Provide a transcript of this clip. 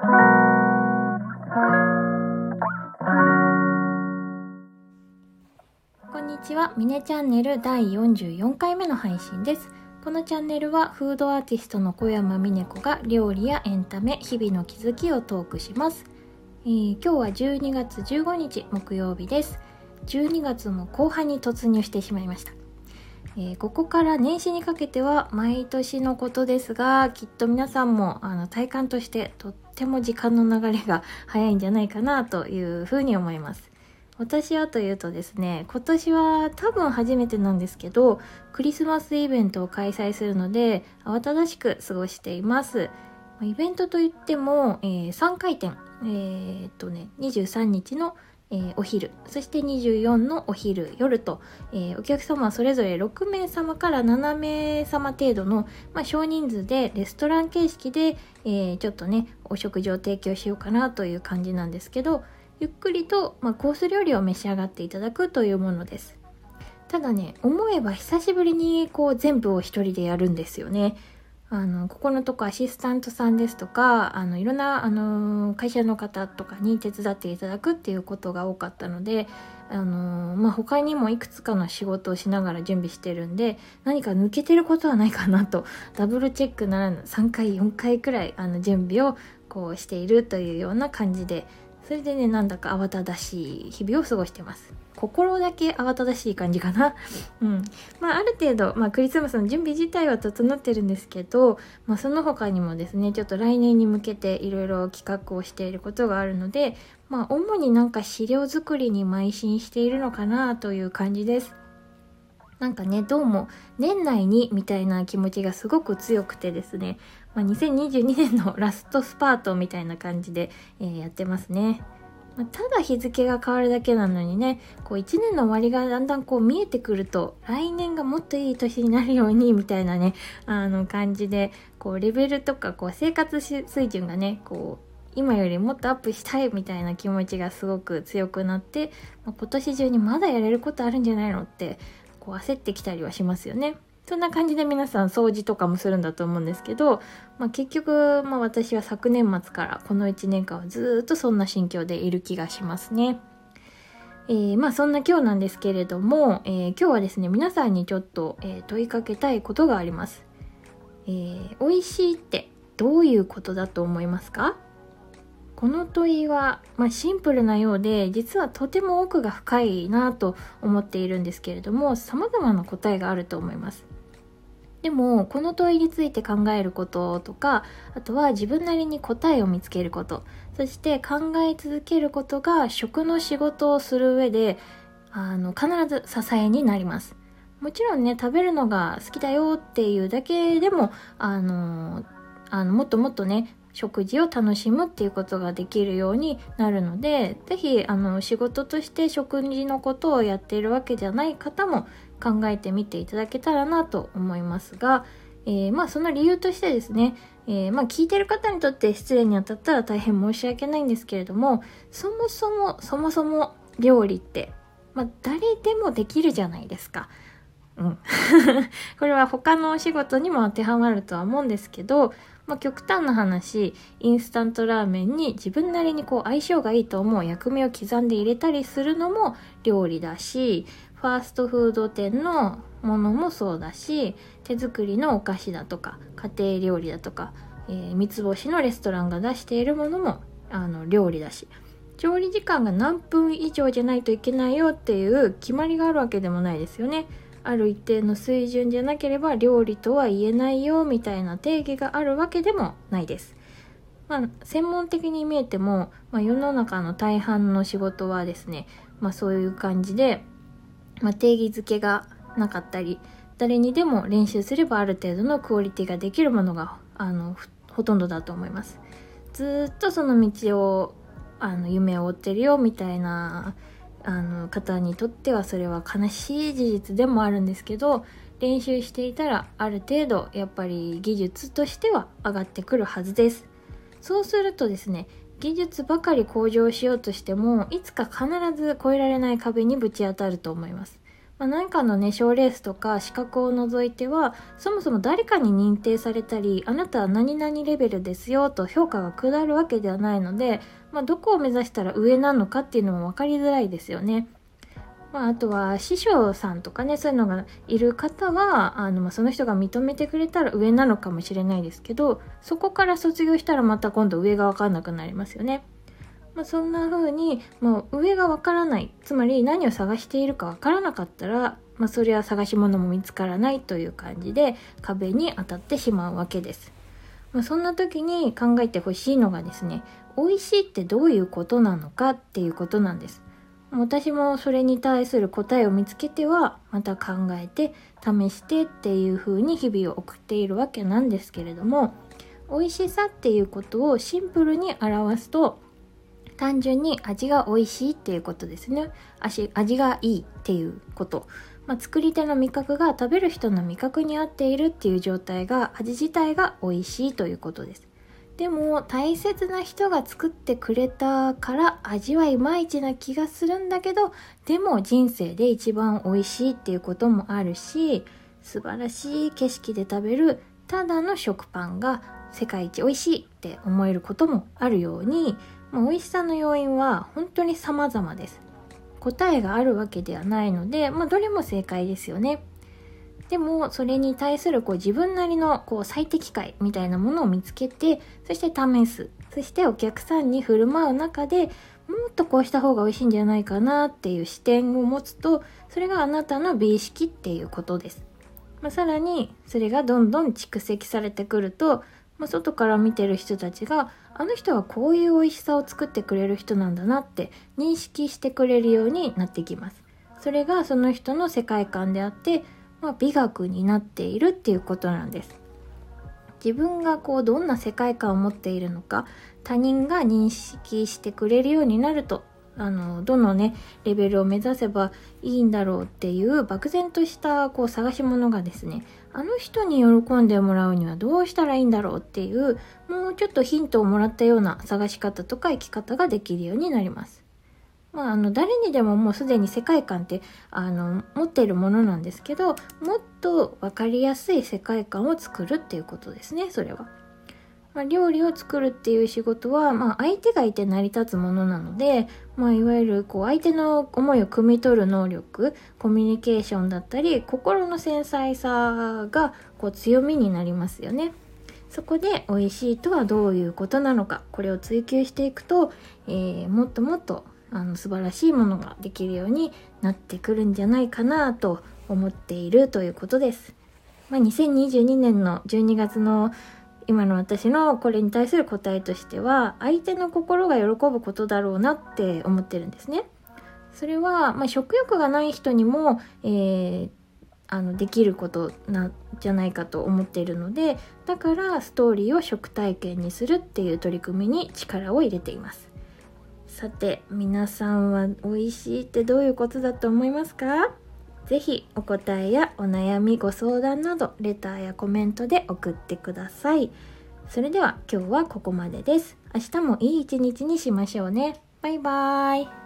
こんにちは、ミネチャンネル第44回目の配信です。このチャンネルはフードアーティストの小山美音子が料理やエンタメ、日々の気づきをトークします。えー今日は12月15日木曜日です。12月も後半に突入してしまいました。えーここから年始にかけては毎年のことですがきっと皆さんもあの体感としてとっても時間の流れが早いんじゃないかなというふうに思います。私はというとですね今年は多分初めてなんですけどクリスマスイベントを開催するので慌ただしく過ごしています。イベントといっても、えー3回転。えーっとね23日のえーお昼そして24のお昼夜と、えーお客様はそれぞれ6名様から7名様程度の、まあ、少人数でレストラン形式で、えちょっとねお食事を提供しようかなという感じなんですけどゆっくりと、まあ、コース料理を召し上がっていただくというものです。ただね思えば久しぶりにこう全部を一人でやるんですよね。あのここのとこアシスタントさんですとかあのいろんなあの会社の方とかに手伝っていただくっていうことが多かったのであの、まあ、他にもいくつかの仕事をしながら準備してるんで何か抜けてることはないかなとダブルチェックならぬ3回4回くらいあの準備をこうしているというような感じでそれでねなんだか慌ただしい日々を過ごしてます。心だけ慌ただしい感じかな。うん。まあある程度、まあ、クリスマスの準備自体は整ってるんですけど、まあ、その他にもですねちょっと来年に向けていろいろ企画をしていることがあるのでまあ主になんか資料作りに邁進しているのかなという感じです。なんかねどうも年内にみたいな気持ちがすごく強くてですね、まあ、2022年のラストスパートみたいな感じで、えーやってますね。まただ日付が変わるだけなのにねこう1年の終わりがだんだんこう見えてくると来年がもっといい年になるように みたいなねあの感じでこうレベルとかこう生活水準がねこう今よりもっとアップしたいみたいな気持ちがすごく強くなって、まあ今年中にまだやれることあるんじゃないのってこう焦ってきたりはしますよね。そんな感じで皆さん掃除とかもするんだと思うんですけど、まあ、結局、まあ、私は昨年末からこの1年間はずっとそんな心境でいる気がしますね。えーまあそんな今日なんですけれども、えー今日はですね皆さんにちょっと、えー問いかけたいことがあります。えー美味しいってどういうことだと思いますか？この問いは、まあ、シンプルなようで実はとても奥が深いなと思っているんですけれども様々な答えがあると思います。でもこの問いについて考えることとかあとは自分なりに答えを見つけること。そして考え続けることが食の仕事をする上であの必ず支えになります。もちろんね食べるのが好きだよっていうだけでもあのあのもっともっとね食事を楽しむっていうことができるようになるので是非仕事として食事のことをやっているわけじゃない方も考えてみていただけたらなと思いますが、えーまあその理由としてですね、えーまあ聞いてる方にとって失礼に当たったら大変申し訳ないんですけれどもそもそもそもそも料理って、まあ、誰でもできるじゃないですか。うん、これは他のお仕事にも当てはまるとは思うんですけど、まあ、極端な話インスタントラーメンに自分なりにこう相性がいいと思う薬味を刻んで入れたりするのも料理だしファーストフード店のものもそうだし手作りのお菓子だとか家庭料理だとか、えー三つ星のレストランが出しているものもあの料理だし調理時間が何分以上じゃないといけないよっていう決まりがあるわけでもないですよね。ある一定の水準じゃなければ料理とは言えないよみたいな定義があるわけでもないです。まあ、専門的に見えても、まあ、世の中の大半の仕事はですね、まあ、そういう感じで、まあ、定義づけがなかったり誰にでも練習すればある程度のクオリティができるものがあのほとんどだと思います。ずっとその道をあの夢を追ってるよみたいなあの方にとってはそれは悲しい事実でもあるんですけど練習していたらある程度やっぱり技術としては上がってくるはずです。そうするとですね技術ばかり向上しようとしてもいつか必ず越えられない壁にぶち当たると思います。まあ、何かのね賞レースとか資格を除いてはそもそも誰かに認定されたりあなたは何々レベルですよと評価が下るわけではないので、まあ、どこを目指したら上なのかっていうのも分かりづらいですよね。まあ、あとは師匠さんとかねそういうのがいる方はあの、まあ、その人が認めてくれたら上なのかもしれないですけどそこから卒業したらまた今度上が分かんなくなりますよね。まあ、そんな風に、まあ、上が分からないつまり何を探しているか分からなかったら、まあ、それは探し物も見つからないという感じで壁に当たってしまうわけです。まあ、そんな時に考えてほしいのがですね美味しいってどういうことなのかっていうことなんです。私もそれに対する答えを見つけてはまた考えて試してっていう風に日々を送っているわけなんですけれども美味しさっていうことをシンプルに表すと単純に味が美味しいっていうことですね。味味がいいっていうこと、まあ、作り手の味覚が食べる人の味覚に合っているっていう状態が味自体が美味しいということです。でも大切な人が作ってくれたから味はいまいちな気がするんだけどでも人生で一番美味しいっていうこともあるし素晴らしい景色で食べるただの食パンが世界一美味しいって思えることもあるように、まあ、美味しさの要因は本当に様々です。答えがあるわけではないので、まあ、どれも正解ですよね。でもそれに対するこう自分なりのこう最適解みたいなものを見つけてそして試す。そしてお客さんに振る舞う中でもっとこうした方が美味しいんじゃないかなっていう視点を持つとそれがあなたの美意識っていうことです、まあ、さらにそれがどんどん蓄積されてくると、まあ、外から見てる人たちがあの人はこういう美味しさを作ってくれる人なんだなって認識してくれるようになってきますそれがその人の世界観であってまあ、美学になっているっていうことなんです。自分がこうどんな世界観を持っているのか他人が認識してくれるようになるとあのどのねレベルを目指せばいいんだろうっていう漠然としたこう探し物がですねあの人に喜んでもらうにはどうしたらいいんだろうっていうもうちょっとヒントをもらったような探し方とか生き方ができるようになります。まあ、あの誰にでももうすでに世界観ってあの持っているものなんですけどもっと分かりやすい世界観を作るっていうことですねそれは。まあ、料理を作るっていう仕事は、まあ、相手がいて成り立つものなので、まあ、いわゆるこう相手の思いを汲み取る能力コミュニケーションだったり心の繊細さがこう強みになりますよね。そこで美味しいとはどういうことなのかこれを追求していくと、えー、もっともっとあの素晴らしいものができるようになってくるんじゃないかなと思っているということです。まあ、2022年の12月の今の私のこれに対する答えとしては相手の心が喜ぶことだろうなって思ってるんですね。それは、まあ、食欲がない人にも、えー、あのできることなんじゃないかと思っているのでだからストーリーを食体験にするっていう取り組みに力を入れています。さて皆さんは美味しいってどういうことだと思いますか？ぜひお答えやお悩みご相談などレターやコメントで送ってください。それでは今日はここまでです。明日もいい一日にしましょうね。バイバーイ。